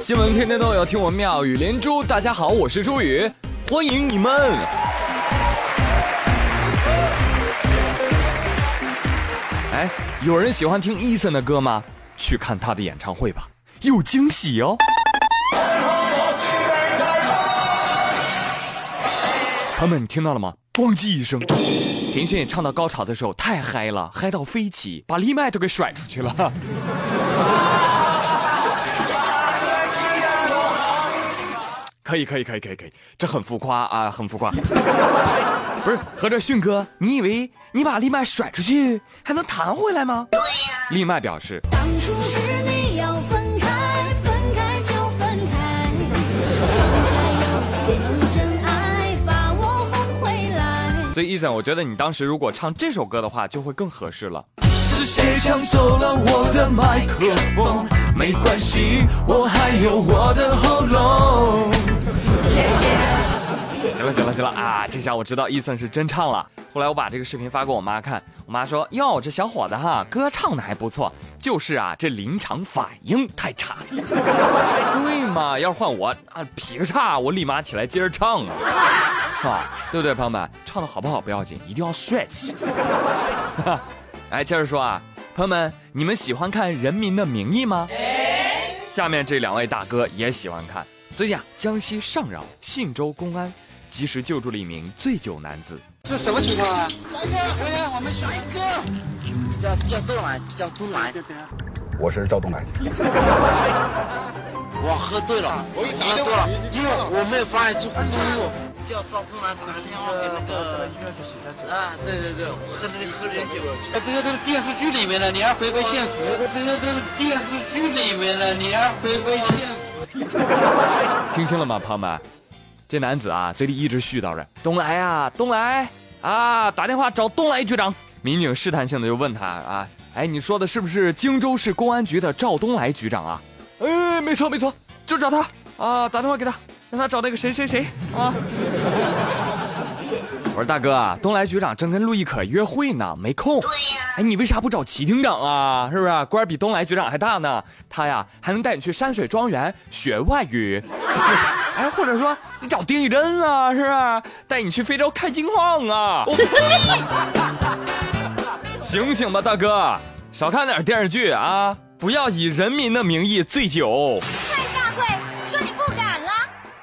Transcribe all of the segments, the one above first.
新闻天天都有，听我妙语连珠。大家好，我是朱宇，欢迎你们。哎，有人喜欢听 Eason 的歌吗？去看他的演唱会吧，有惊喜哦。朋友们，你听到了吗？咣叽一声，田铉唱到高潮的时候太嗨了，嗨到飞起，把立麦都给甩出去了。可以可以可以可以可以，这很浮夸啊，很浮夸。不是，合着迅哥，你以为你把丽麦甩出去还能弹回来吗？对呀。丽麦表示。当初是你要分开，分开就分开，现在要用真。所以，伊森，我觉得你当时如果唱这首歌的话，就会更合适了。是谁抢走了我的麦克风？没关系，我还有我的喉咙。行了行了行了啊！这下我知道伊森是真唱了。后来我把这个视频发给我妈看，我妈说：“哟，这小伙子哈，歌唱的还不错，就是啊，这临场反应太差了。”对嘛？要是换我啊，劈个叉，我立马起来接着唱啊，啊，对不对，朋友们？唱的好不好不要紧，一定要帅气。哎，接着说啊，朋友们，你们喜欢看《人民的名义》吗？下面这两位大哥也喜欢看。最近啊，江西上饶信州公安及时救助了一名醉酒男子。是什么情况啊？大哥，我们小一哥，叫叫东来，叫东来。我是赵东来。我喝醉了，我喝多了，因为我没有发现出公路，叫赵东来打个电话给那个医院去洗下去。啊，对对对，我喝了喝了点酒。这个这个电视剧里面的，你要回归现实。这个这个电视剧里面的，你要回归现实。听清了吗，朋友们？这男子啊，嘴里一直絮叨着：“东来啊，东来啊，打电话找东来局长。”民警试探性的就问他：“啊，哎，你说的是不是荆州市公安局的赵东来局长啊？”“哎，没错没错，就找他啊，打电话给他，让他找那个谁谁谁啊。”我说大哥啊，东来局长正跟陆亦可约会呢，没空。对呀。哎，你为啥不找齐厅长啊？是不是官比东来局长还大呢？他呀还能带你去山水庄园学外语。哎，或者说你找丁义珍啊，是不是带你去非洲看金矿啊？醒醒吧，大哥，少看点电视剧啊！不要以人民的名义醉酒。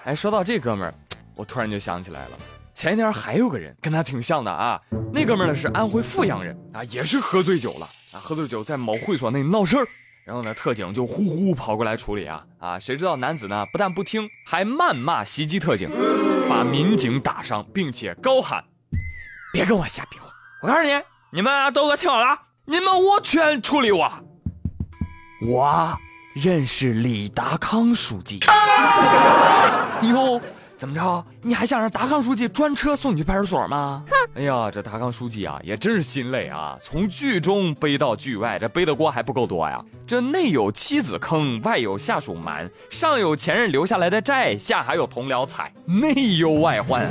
哎，说到这哥们儿，我突然就想起来了。前一天还有个人跟他挺像的啊，那哥们儿呢是安徽阜阳人啊，也是喝醉酒了啊，喝醉酒在某会所内闹事儿，然后呢特警就呼呼跑过来处理啊啊，谁知道男子呢不但不听，还谩骂袭击特警，把民警打伤，并且高喊：“别跟我瞎比划！我告诉你，你们都给我听好了，你们无权处理我，我认识李达康书记。”哟。怎么着？你还想让达康书记专车送你去派出所吗？哼！哎呀，这达康书记啊，也真是心累啊！从剧中背到剧外，这背的锅还不够多呀！这内有妻子坑，外有下属瞒，上有前任留下来的债，下还有同僚踩，内忧外患。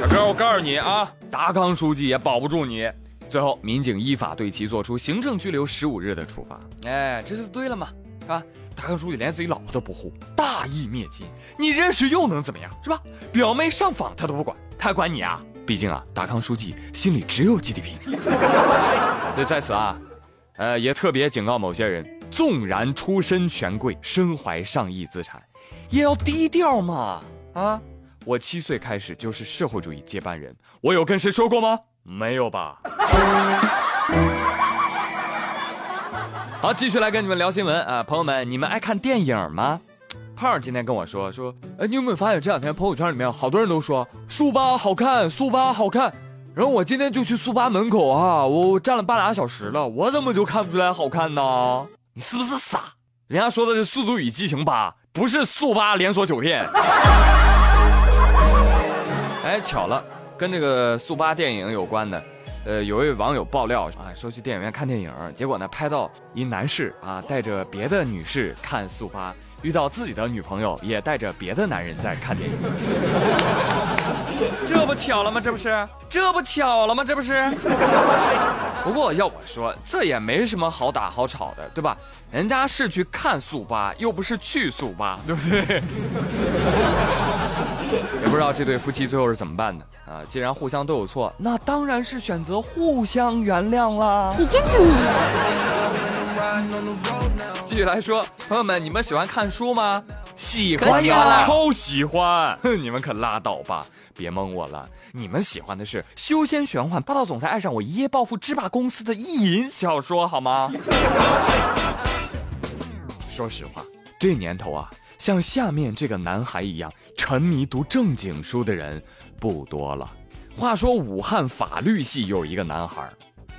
大哥，我告诉你啊，达康书记也保不住你。最后，民警依法对其作出行政拘留十五日的处罚。哎，这就对了嘛。啊？达康书记连自己老婆都不护，大义灭亲，你认识又能怎么样？是吧？表妹上访他都不管，他管你啊？毕竟啊，达康书记心里只有 GDP。就在此啊，呃，也特别警告某些人：纵然出身权贵，身怀上亿资产，也要低调嘛！啊，我七岁开始就是社会主义接班人，我有跟谁说过吗？没有吧？好，继续来跟你们聊新闻啊，朋友们，你们爱看电影吗？胖儿今天跟我说说，哎，你有没有发现这两天朋友圈里面好多人都说速八好看，速八好看，然后我今天就去速八门口啊，我站了半俩小时了，我怎么就看不出来好看呢？你是不是傻？人家说的是《速度与激情八》，不是速八连锁酒店。哎，巧了，跟这个速八电影有关的。呃，有位网友爆料啊，说去电影院看电影，结果呢拍到一男士啊带着别的女士看速八，遇到自己的女朋友也带着别的男人在看电影。这 这不巧了吗？这不是，这不巧了吗？这不是。不过要我说，这也没什么好打好吵的，对吧？人家是去看速八，又不是去速八，对不对？也不知道这对夫妻最后是怎么办的啊？既然互相都有错，那当然是选择互相原谅啦。你真聪明。继续来说，朋友们，你们喜欢看书吗？喜欢呀，超喜欢！哼，你们可拉倒吧，别蒙我了。你们喜欢的是修仙玄幻、霸道总裁爱上我，一夜暴富、制霸公司的意淫小说，好吗？说实话，这年头啊，像下面这个男孩一样沉迷读正经书的人不多了。话说武汉法律系有一个男孩，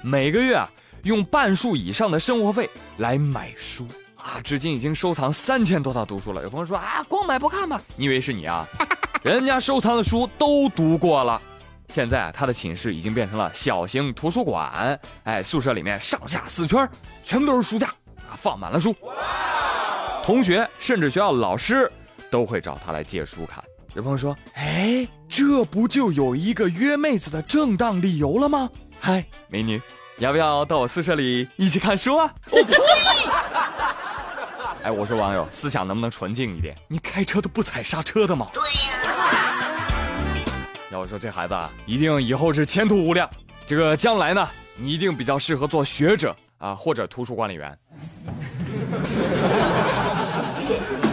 每个月啊用半数以上的生活费来买书。啊，至今已经收藏三千多套读书了。有朋友说啊，光买不看吧？你以为是你啊？人家收藏的书都读过了。现在啊，他的寝室已经变成了小型图书馆。哎，宿舍里面上下四圈全都是书架，放满了书。同学甚至学校老师都会找他来借书看。有朋友说，哎，这不就有一个约妹子的正当理由了吗？嗨，美女，要不要到我宿舍里一起看书啊？我 呸。哎，我说网友，思想能不能纯净一点？你开车都不踩刹车的吗？对呀。要我说，这孩子啊，一定以后是前途无量。这个将来呢，你一定比较适合做学者啊，或者图书管理员。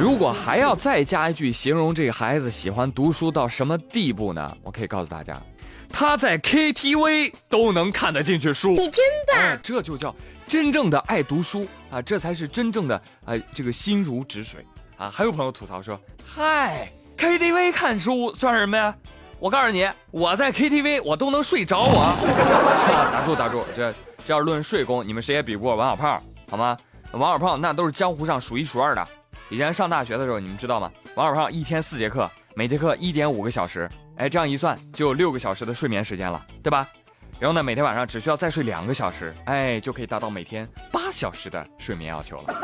如果还要再加一句形容这个孩子喜欢读书到什么地步呢？我可以告诉大家。他在 KTV 都能看得进去书，你真棒！这就叫真正的爱读书啊！这才是真正的啊，这个心如止水啊！还有朋友吐槽说：“嗨，KTV 看书算什么呀？我告诉你，我在 KTV 我都能睡着。我 打住打住，这这要论睡功，你们谁也比不过王小胖，好吗？王小胖那都是江湖上数一数二的。以前上大学的时候，你们知道吗？王小胖一天四节课，每节课一点五个小时。”哎，这样一算就有六个小时的睡眠时间了，对吧？然后呢，每天晚上只需要再睡两个小时，哎，就可以达到每天八小时的睡眠要求了。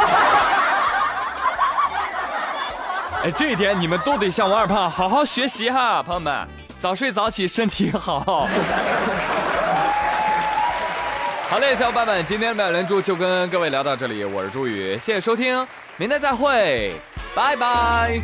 哎，这一点你们都得向王二胖好好学习哈，朋友们，早睡早起身体好。好嘞，小伙伴们，今天的妙连珠就跟各位聊到这里，我是朱宇，谢谢收听，明天再会，拜拜。